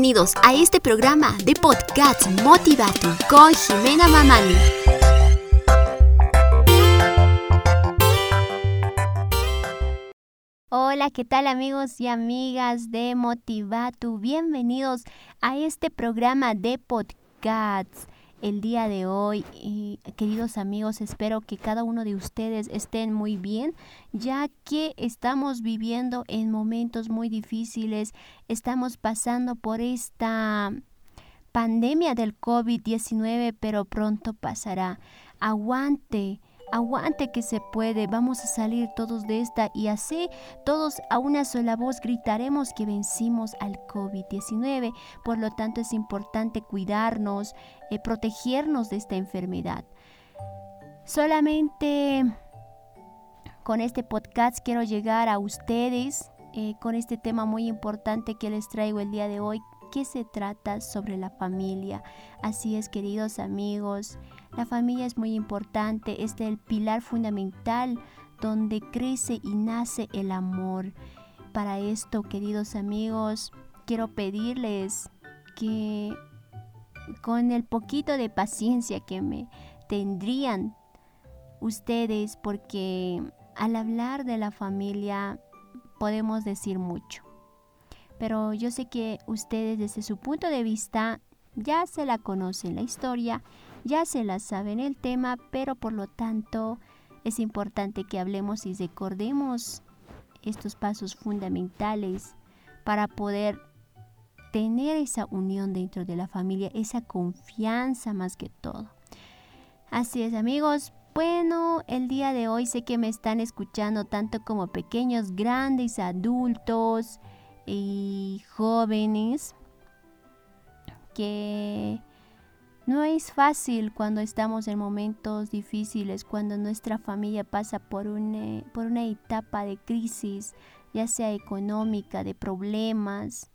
Bienvenidos a este programa de podcast Motivatu con Jimena Mamani. Hola, ¿qué tal amigos y amigas de Motivatu? Bienvenidos a este programa de podcasts el día de hoy. Y, queridos amigos, espero que cada uno de ustedes estén muy bien, ya que estamos viviendo en momentos muy difíciles. Estamos pasando por esta pandemia del COVID-19, pero pronto pasará. Aguante Aguante que se puede, vamos a salir todos de esta y así todos a una sola voz gritaremos que vencimos al COVID-19. Por lo tanto es importante cuidarnos, eh, protegernos de esta enfermedad. Solamente con este podcast quiero llegar a ustedes eh, con este tema muy importante que les traigo el día de hoy, que se trata sobre la familia. Así es, queridos amigos, la familia es muy importante, es el pilar fundamental donde crece y nace el amor. Para esto, queridos amigos, quiero pedirles que con el poquito de paciencia que me tendrían ustedes, porque al hablar de la familia podemos decir mucho. Pero yo sé que ustedes desde su punto de vista ya se la conocen la historia ya se la saben el tema, pero por lo tanto es importante que hablemos y recordemos estos pasos fundamentales para poder tener esa unión dentro de la familia, esa confianza más que todo. Así es amigos, bueno, el día de hoy sé que me están escuchando tanto como pequeños, grandes, adultos y jóvenes que no es fácil cuando estamos en momentos difíciles, cuando nuestra familia pasa por una, por una etapa de crisis, ya sea económica, de problemas.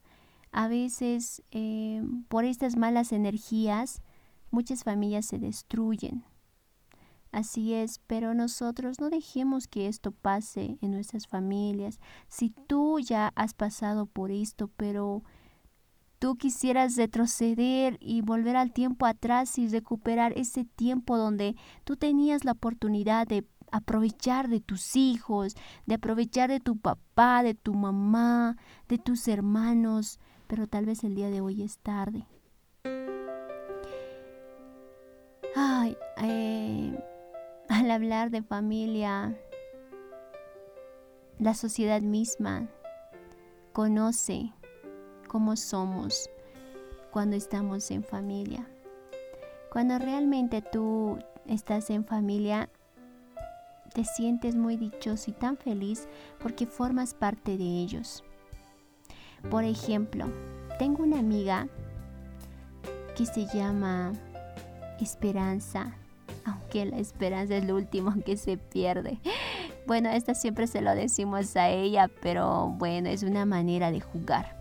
A veces eh, por estas malas energías muchas familias se destruyen. Así es, pero nosotros no dejemos que esto pase en nuestras familias. Si tú ya has pasado por esto, pero tú quisieras retroceder y volver al tiempo atrás y recuperar ese tiempo donde tú tenías la oportunidad de aprovechar de tus hijos, de aprovechar de tu papá, de tu mamá, de tus hermanos, pero tal vez el día de hoy es tarde. Ay, eh, al hablar de familia, la sociedad misma conoce cómo somos cuando estamos en familia. Cuando realmente tú estás en familia, te sientes muy dichoso y tan feliz porque formas parte de ellos. Por ejemplo, tengo una amiga que se llama Esperanza, aunque la esperanza es lo último que se pierde. Bueno, esta siempre se lo decimos a ella, pero bueno, es una manera de jugar.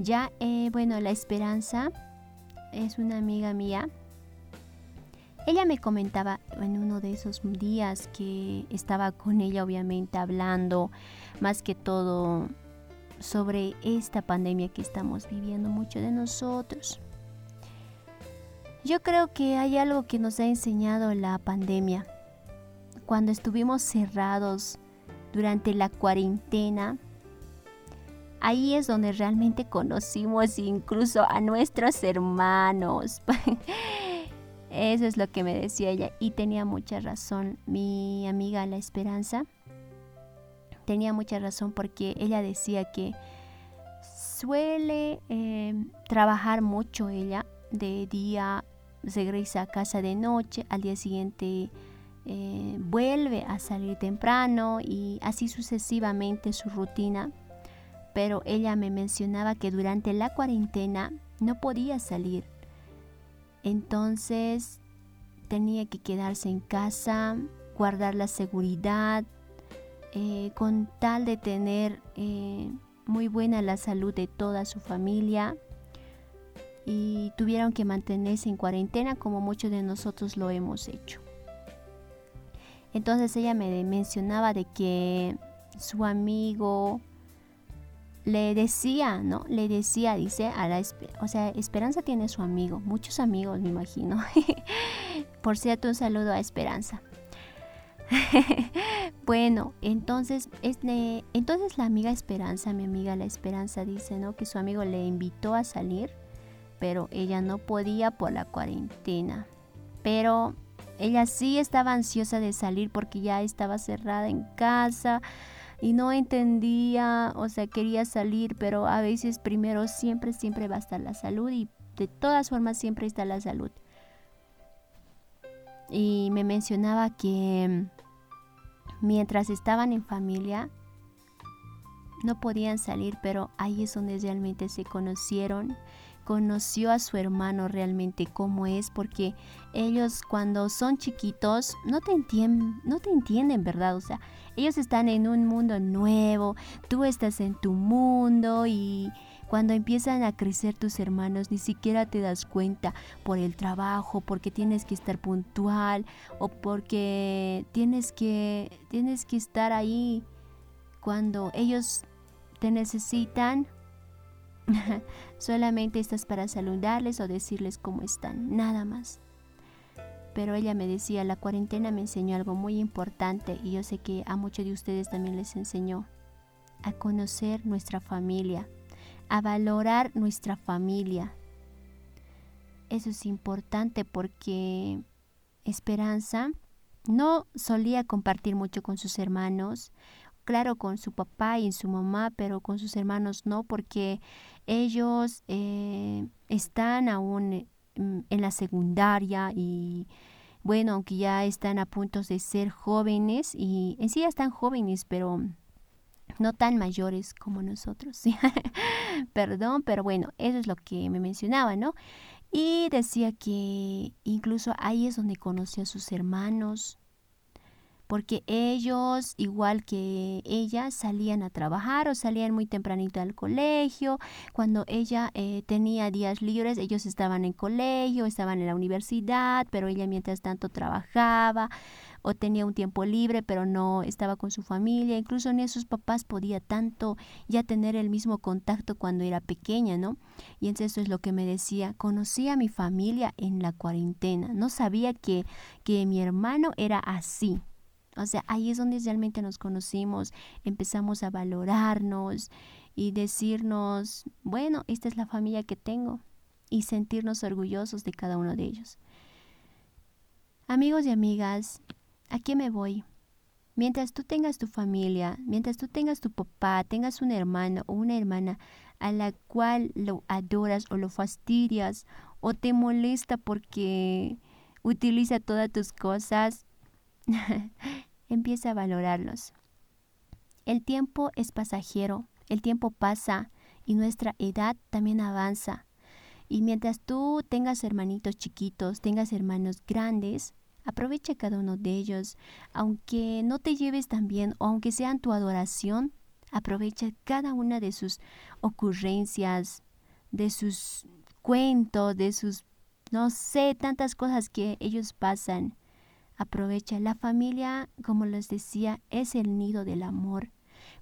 Ya, eh, bueno, la esperanza es una amiga mía. Ella me comentaba en uno de esos días que estaba con ella, obviamente, hablando más que todo sobre esta pandemia que estamos viviendo mucho de nosotros. Yo creo que hay algo que nos ha enseñado la pandemia. Cuando estuvimos cerrados durante la cuarentena, Ahí es donde realmente conocimos incluso a nuestros hermanos. Eso es lo que me decía ella y tenía mucha razón. Mi amiga La Esperanza tenía mucha razón porque ella decía que suele eh, trabajar mucho ella de día, regresa a casa de noche, al día siguiente eh, vuelve a salir temprano y así sucesivamente su rutina pero ella me mencionaba que durante la cuarentena no podía salir. Entonces tenía que quedarse en casa, guardar la seguridad, eh, con tal de tener eh, muy buena la salud de toda su familia. Y tuvieron que mantenerse en cuarentena como muchos de nosotros lo hemos hecho. Entonces ella me mencionaba de que su amigo le decía, ¿no? Le decía, dice, a la, o sea, Esperanza tiene su amigo, muchos amigos, me imagino. Por cierto, un saludo a Esperanza. bueno, entonces, este, entonces la amiga Esperanza, mi amiga la Esperanza dice, ¿no? Que su amigo le invitó a salir, pero ella no podía por la cuarentena. Pero ella sí estaba ansiosa de salir porque ya estaba cerrada en casa y no entendía, o sea, quería salir, pero a veces primero siempre, siempre va a estar la salud y de todas formas siempre está la salud. Y me mencionaba que mientras estaban en familia, no podían salir, pero ahí es donde realmente se conocieron conoció a su hermano realmente cómo es, porque ellos cuando son chiquitos no te entienden, no te entienden, ¿verdad? O sea, ellos están en un mundo nuevo, tú estás en tu mundo y cuando empiezan a crecer tus hermanos ni siquiera te das cuenta por el trabajo, porque tienes que estar puntual o porque tienes que tienes que estar ahí cuando ellos te necesitan Solamente estás para saludarles o decirles cómo están, nada más. Pero ella me decía, la cuarentena me enseñó algo muy importante y yo sé que a muchos de ustedes también les enseñó a conocer nuestra familia, a valorar nuestra familia. Eso es importante porque Esperanza no solía compartir mucho con sus hermanos claro, con su papá y su mamá, pero con sus hermanos no, porque ellos eh, están aún mm, en la secundaria y bueno, aunque ya están a punto de ser jóvenes y en sí ya están jóvenes, pero no tan mayores como nosotros. Perdón, pero bueno, eso es lo que me mencionaba, ¿no? Y decía que incluso ahí es donde conoció a sus hermanos, porque ellos, igual que ella, salían a trabajar o salían muy tempranito al colegio. Cuando ella eh, tenía días libres, ellos estaban en colegio, estaban en la universidad, pero ella mientras tanto trabajaba o tenía un tiempo libre, pero no estaba con su familia. Incluso ni sus papás podía tanto ya tener el mismo contacto cuando era pequeña, ¿no? Y entonces eso es lo que me decía, conocí a mi familia en la cuarentena, no sabía que, que mi hermano era así. O sea, ahí es donde realmente nos conocimos, empezamos a valorarnos y decirnos, bueno, esta es la familia que tengo y sentirnos orgullosos de cada uno de ellos. Amigos y amigas, ¿a qué me voy? Mientras tú tengas tu familia, mientras tú tengas tu papá, tengas un hermano o una hermana a la cual lo adoras o lo fastidias o te molesta porque utiliza todas tus cosas, empieza a valorarlos. El tiempo es pasajero, el tiempo pasa y nuestra edad también avanza. Y mientras tú tengas hermanitos chiquitos, tengas hermanos grandes, aprovecha cada uno de ellos. Aunque no te lleves tan bien o aunque sean tu adoración, aprovecha cada una de sus ocurrencias, de sus cuentos, de sus, no sé, tantas cosas que ellos pasan. Aprovecha. La familia, como les decía, es el nido del amor.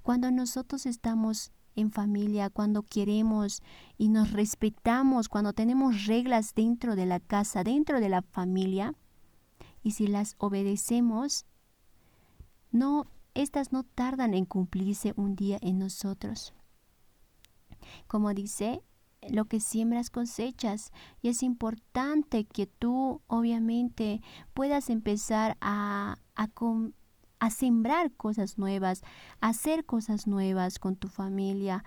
Cuando nosotros estamos en familia, cuando queremos y nos respetamos, cuando tenemos reglas dentro de la casa, dentro de la familia, y si las obedecemos, no, estas no tardan en cumplirse un día en nosotros. Como dice lo que siembras cosechas. Y es importante que tú obviamente puedas empezar a, a, a sembrar cosas nuevas, a hacer cosas nuevas con tu familia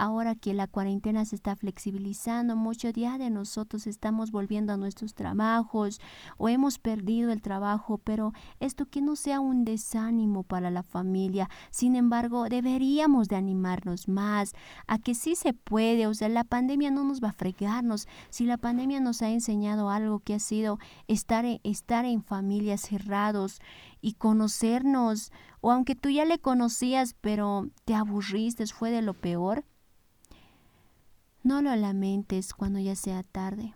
Ahora que la cuarentena se está flexibilizando, muchos ya de nosotros estamos volviendo a nuestros trabajos o hemos perdido el trabajo, pero esto que no sea un desánimo para la familia. Sin embargo, deberíamos de animarnos más a que sí se puede, o sea, la pandemia no nos va a fregarnos. Si la pandemia nos ha enseñado algo que ha sido estar, estar en familias cerrados y conocernos, o aunque tú ya le conocías, pero te aburriste, fue de lo peor, no lo lamentes cuando ya sea tarde.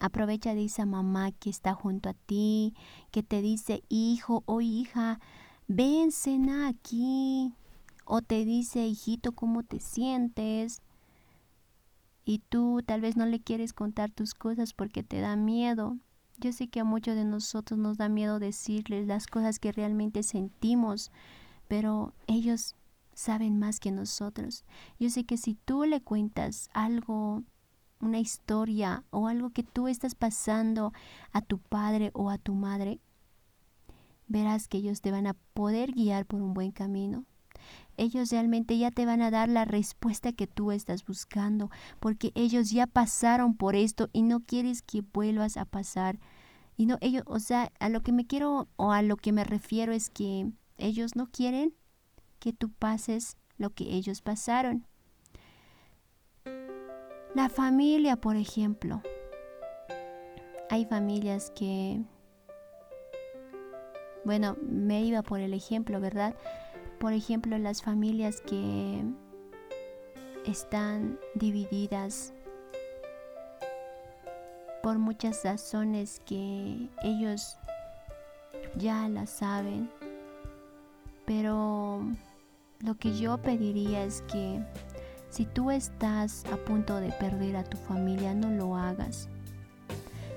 Aprovecha de esa mamá que está junto a ti, que te dice, hijo o hija, ven, cena aquí. o te dice, hijito, ¿cómo te sientes? Y tú tal vez no le quieres contar tus cosas porque te da miedo. Yo sé que a muchos de nosotros nos da miedo decirles las cosas que realmente sentimos, pero ellos saben más que nosotros. Yo sé que si tú le cuentas algo, una historia o algo que tú estás pasando a tu padre o a tu madre, verás que ellos te van a poder guiar por un buen camino. Ellos realmente ya te van a dar la respuesta que tú estás buscando, porque ellos ya pasaron por esto y no quieres que vuelvas a pasar. Y no ellos, o sea, a lo que me quiero o a lo que me refiero es que ellos no quieren que tú pases lo que ellos pasaron. La familia, por ejemplo. Hay familias que, bueno, me iba por el ejemplo, ¿verdad? Por ejemplo, las familias que están divididas por muchas razones que ellos ya las saben, pero lo que yo pediría es que si tú estás a punto de perder a tu familia, no lo hagas.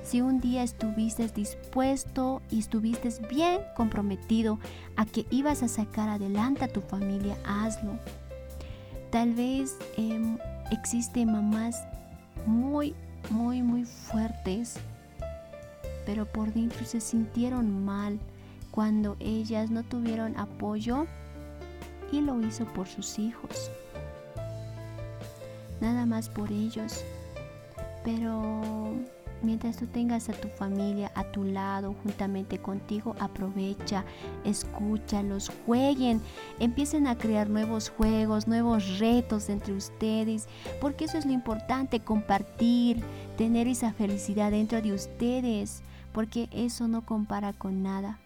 Si un día estuviste dispuesto y estuviste bien comprometido a que ibas a sacar adelante a tu familia, hazlo. Tal vez eh, existen mamás muy, muy, muy fuertes, pero por dentro se sintieron mal cuando ellas no tuvieron apoyo y lo hizo por sus hijos. Nada más por ellos. Pero mientras tú tengas a tu familia a tu lado, juntamente contigo, aprovecha, escúchalos, jueguen, empiecen a crear nuevos juegos, nuevos retos entre ustedes, porque eso es lo importante, compartir, tener esa felicidad dentro de ustedes, porque eso no compara con nada.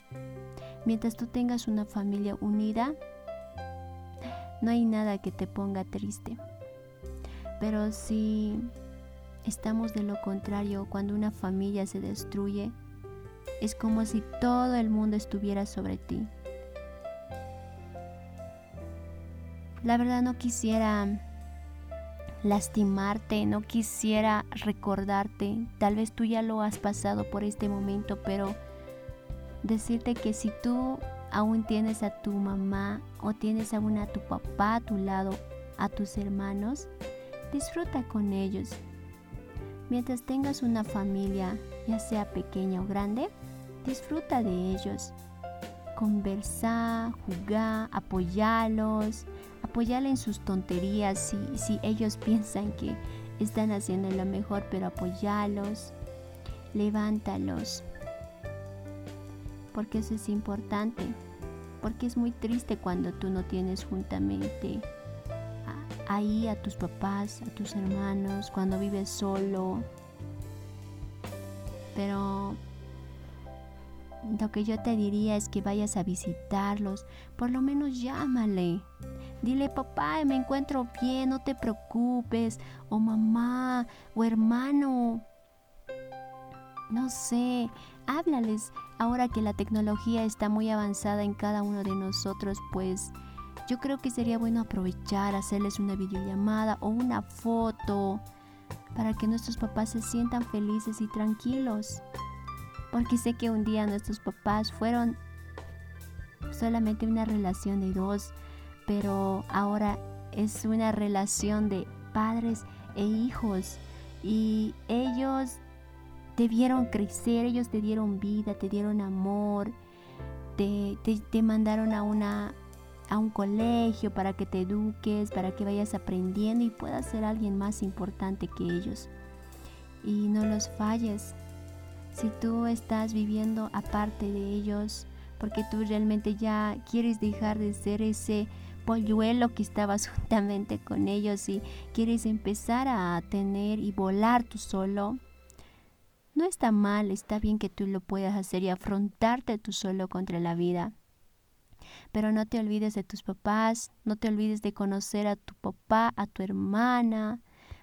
Mientras tú tengas una familia unida, no hay nada que te ponga triste. Pero si estamos de lo contrario, cuando una familia se destruye, es como si todo el mundo estuviera sobre ti. La verdad no quisiera lastimarte, no quisiera recordarte, tal vez tú ya lo has pasado por este momento, pero decirte que si tú aún tienes a tu mamá o tienes aún a tu papá a tu lado, a tus hermanos, disfruta con ellos. Mientras tengas una familia, ya sea pequeña o grande, disfruta de ellos. Conversa, jugar, apoyarlos, apoyarle en sus tonterías si, si ellos piensan que están haciendo lo mejor, pero apoyarlos, levántalos, porque eso es importante, porque es muy triste cuando tú no tienes juntamente ahí a tus papás, a tus hermanos, cuando vives solo. Pero lo que yo te diría es que vayas a visitarlos, por lo menos llámale. Dile, papá, me encuentro bien, no te preocupes. O mamá, o hermano. No sé, háblales. Ahora que la tecnología está muy avanzada en cada uno de nosotros, pues yo creo que sería bueno aprovechar, hacerles una videollamada o una foto para que nuestros papás se sientan felices y tranquilos. Porque sé que un día nuestros papás fueron solamente una relación de dos, pero ahora es una relación de padres e hijos. Y ellos debieron crecer, ellos te dieron vida, te dieron amor, te, te mandaron a una a un colegio para que te eduques, para que vayas aprendiendo y puedas ser alguien más importante que ellos. Y no los falles. Si tú estás viviendo aparte de ellos, porque tú realmente ya quieres dejar de ser ese polluelo que estabas juntamente con ellos y quieres empezar a tener y volar tú solo, no está mal, está bien que tú lo puedas hacer y afrontarte tú solo contra la vida. Pero no te olvides de tus papás, no te olvides de conocer a tu papá, a tu hermana,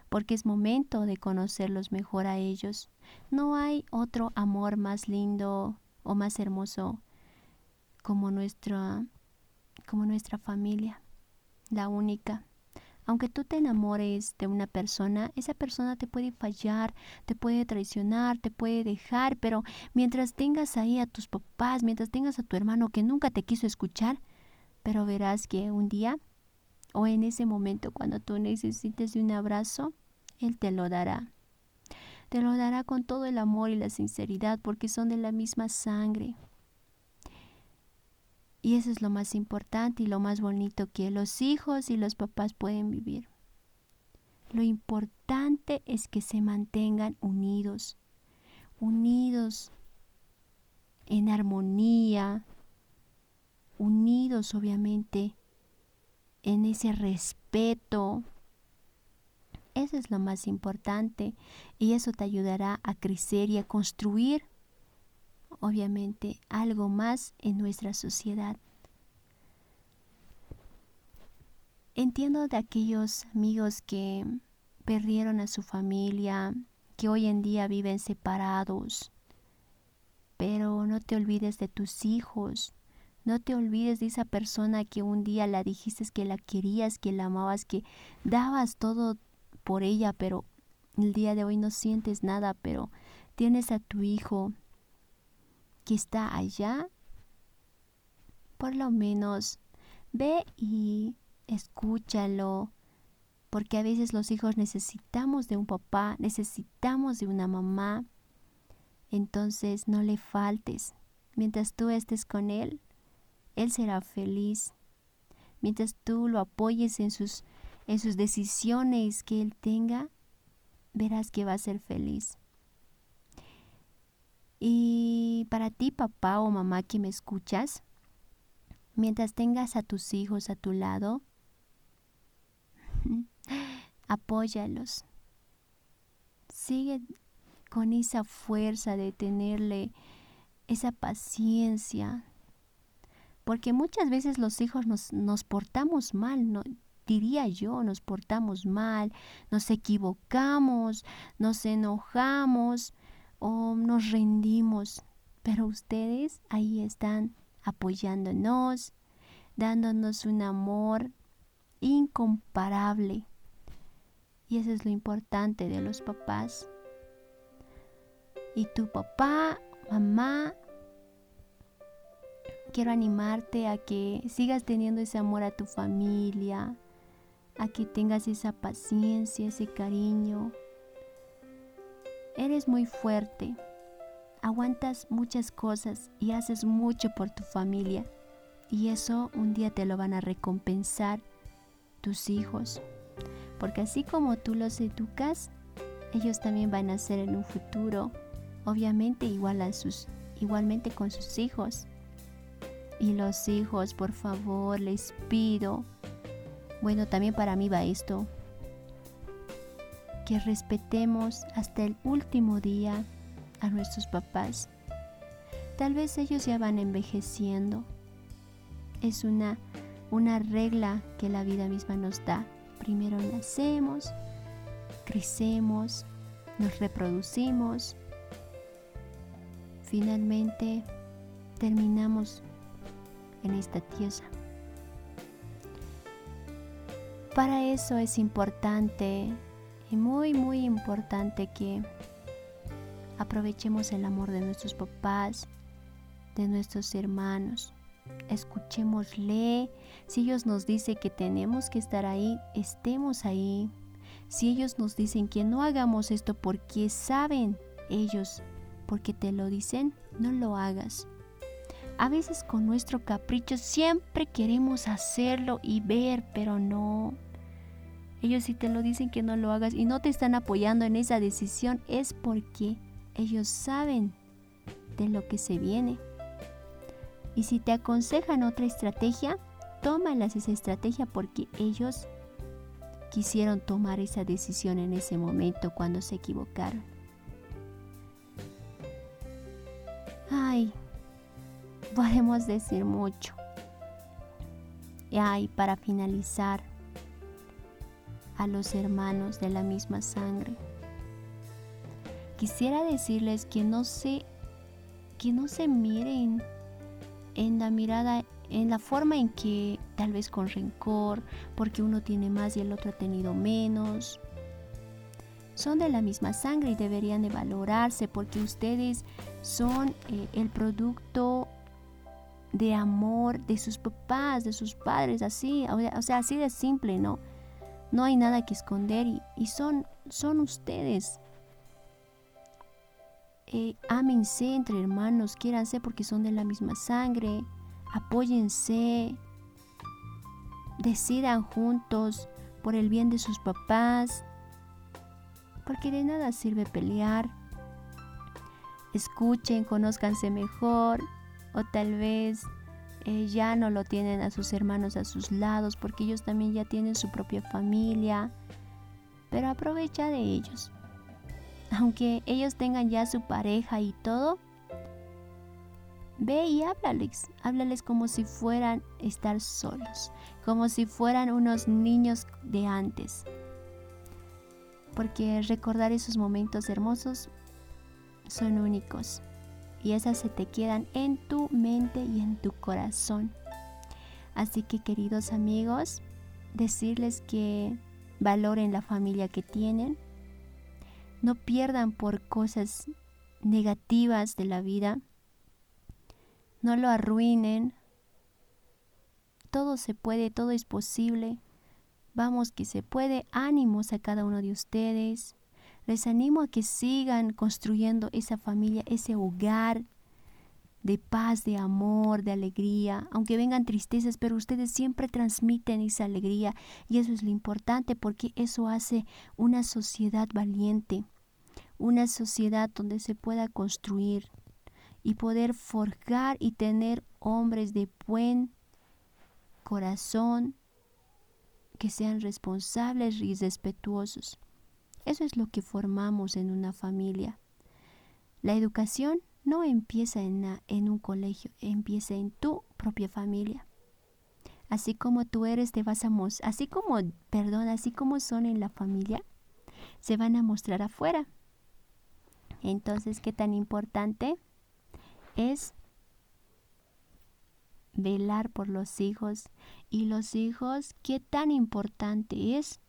porque es momento de conocerlos mejor a ellos. No hay otro amor más lindo o más hermoso como nuestra, como nuestra familia. la única. Aunque tú te enamores de una persona, esa persona te puede fallar, te puede traicionar, te puede dejar, pero mientras tengas ahí a tus papás, mientras tengas a tu hermano que nunca te quiso escuchar, pero verás que un día o en ese momento cuando tú necesites de un abrazo, Él te lo dará. Te lo dará con todo el amor y la sinceridad porque son de la misma sangre. Y eso es lo más importante y lo más bonito que los hijos y los papás pueden vivir. Lo importante es que se mantengan unidos, unidos en armonía, unidos obviamente en ese respeto. Eso es lo más importante y eso te ayudará a crecer y a construir obviamente algo más en nuestra sociedad. Entiendo de aquellos amigos que perdieron a su familia, que hoy en día viven separados, pero no te olvides de tus hijos, no te olvides de esa persona que un día la dijiste que la querías, que la amabas, que dabas todo por ella, pero el día de hoy no sientes nada, pero tienes a tu hijo, que está allá, por lo menos ve y escúchalo, porque a veces los hijos necesitamos de un papá, necesitamos de una mamá, entonces no le faltes. Mientras tú estés con él, él será feliz. Mientras tú lo apoyes en sus, en sus decisiones que él tenga, verás que va a ser feliz. Y para ti, papá o mamá que me escuchas, mientras tengas a tus hijos a tu lado, apóyalos. Sigue con esa fuerza de tenerle esa paciencia. Porque muchas veces los hijos nos, nos portamos mal, diría yo, nos portamos mal, nos equivocamos, nos enojamos, o nos rendimos, pero ustedes ahí están apoyándonos, dándonos un amor incomparable. Y eso es lo importante de los papás. Y tu papá, mamá, quiero animarte a que sigas teniendo ese amor a tu familia, a que tengas esa paciencia, ese cariño, Eres muy fuerte, aguantas muchas cosas y haces mucho por tu familia. Y eso un día te lo van a recompensar tus hijos. Porque así como tú los educas, ellos también van a ser en un futuro, obviamente igual a sus, igualmente con sus hijos. Y los hijos, por favor, les pido. Bueno, también para mí va esto que respetemos hasta el último día a nuestros papás. Tal vez ellos ya van envejeciendo. Es una, una regla que la vida misma nos da. Primero nacemos, crecemos, nos reproducimos. Finalmente terminamos en esta tierra. Para eso es importante muy, muy importante que aprovechemos el amor de nuestros papás, de nuestros hermanos. Escuchémosle. Si ellos nos dicen que tenemos que estar ahí, estemos ahí. Si ellos nos dicen que no hagamos esto porque saben ellos, porque te lo dicen, no lo hagas. A veces con nuestro capricho siempre queremos hacerlo y ver, pero no. Ellos si te lo dicen que no lo hagas y no te están apoyando en esa decisión es porque ellos saben de lo que se viene. Y si te aconsejan otra estrategia, tómalas esa estrategia porque ellos quisieron tomar esa decisión en ese momento cuando se equivocaron. Ay, podemos decir mucho. Y ay, para finalizar, a los hermanos de la misma sangre. Quisiera decirles que no se que no se miren en la mirada en la forma en que tal vez con rencor, porque uno tiene más y el otro ha tenido menos. Son de la misma sangre y deberían de valorarse porque ustedes son eh, el producto de amor de sus papás, de sus padres, así, o sea, así de simple, ¿no? No hay nada que esconder y, son, ustedes. Eh, ámense entre hermanos, quiéranse porque son de la misma sangre apóyense, decidan juntos por el bien de sus papás, porque de nada sirve pelear. Escuchen, conózcanse mejor o tal vez eh, ya no lo tienen a sus hermanos a sus lados porque ellos también ya tienen su propia familia, pero aprovecha de ellos. Aunque ellos tengan ya su pareja y todo, Ve y háblales, háblales como si fueran estar solos, como si fueran unos niños de antes. Porque recordar esos momentos hermosos son únicos y esas se te quedan en tu mente y en tu corazón. Así que queridos amigos, decirles que valoren la familia que tienen, no pierdan por cosas negativas de la vida, no lo arruinen. Todo se puede, todo es posible. Vamos que se puede. Ánimos a cada uno de ustedes. Les animo a que sigan construyendo esa familia, ese hogar de paz, de amor, de alegría, aunque vengan tristezas, pero ustedes siempre transmiten esa alegría y eso es lo importante porque eso hace una sociedad valiente, una sociedad donde se pueda construir, y poder forjar y tener hombres de buen corazón que sean responsables y respetuosos. Eso es lo que formamos en una familia. La educación no empieza en, en un colegio, empieza en tu propia familia. Así como tú eres, te vas a mostrar, así como, perdón, así como son en la familia, se van a mostrar afuera. Entonces, ¿qué tan importante? es velar por los hijos y los hijos, qué tan importante es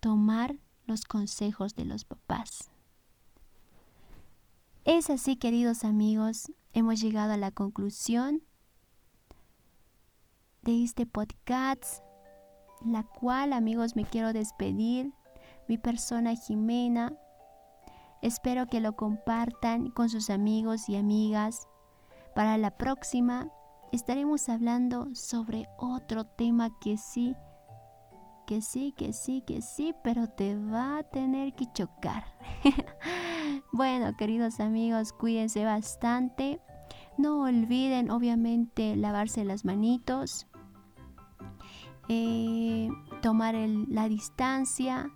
tomar los consejos de los papás. Es así, queridos amigos, hemos llegado a la conclusión de este podcast, la cual, amigos, me quiero despedir. Mi persona Jimena. Espero que lo compartan con sus amigos y amigas para la próxima estaremos hablando sobre otro tema que sí, que sí, que sí, que sí, pero te va a tener que chocar. bueno, queridos amigos, cuídense bastante. No olviden, obviamente, lavarse las manitos, eh, tomar la distancia,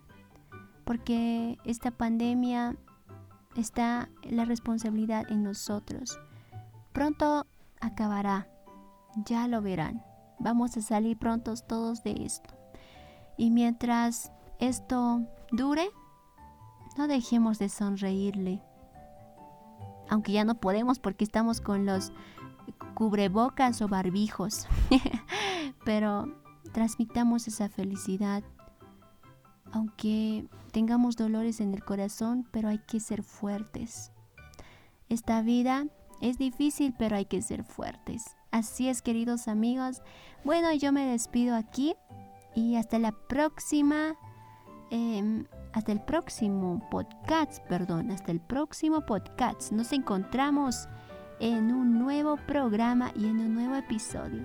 porque esta pandemia está la responsabilidad en nosotros. Pronto acabará, ya lo verán. Vamos a salir prontos todos de esto. Y mientras esto dure, no dejemos de sonreírle. Aunque ya no podemos porque estamos con los cubrebocas o barbijos. Pero transmitamos esa felicidad. Aunque tengamos dolores en el corazón, pero hay que ser fuertes. Esta vida es difícil, pero hay que ser fuertes. Así es, queridos amigos. Bueno, yo me despido aquí y hasta la próxima. Em, hasta el próximo podcast, perdón, hasta el próximo podcast. Nos encontramos en un nuevo programa y en un nuevo episodio.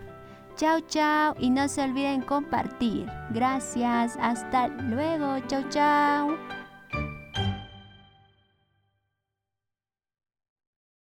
Chao, chao y no se olviden compartir. Gracias, hasta luego. Chao, chao.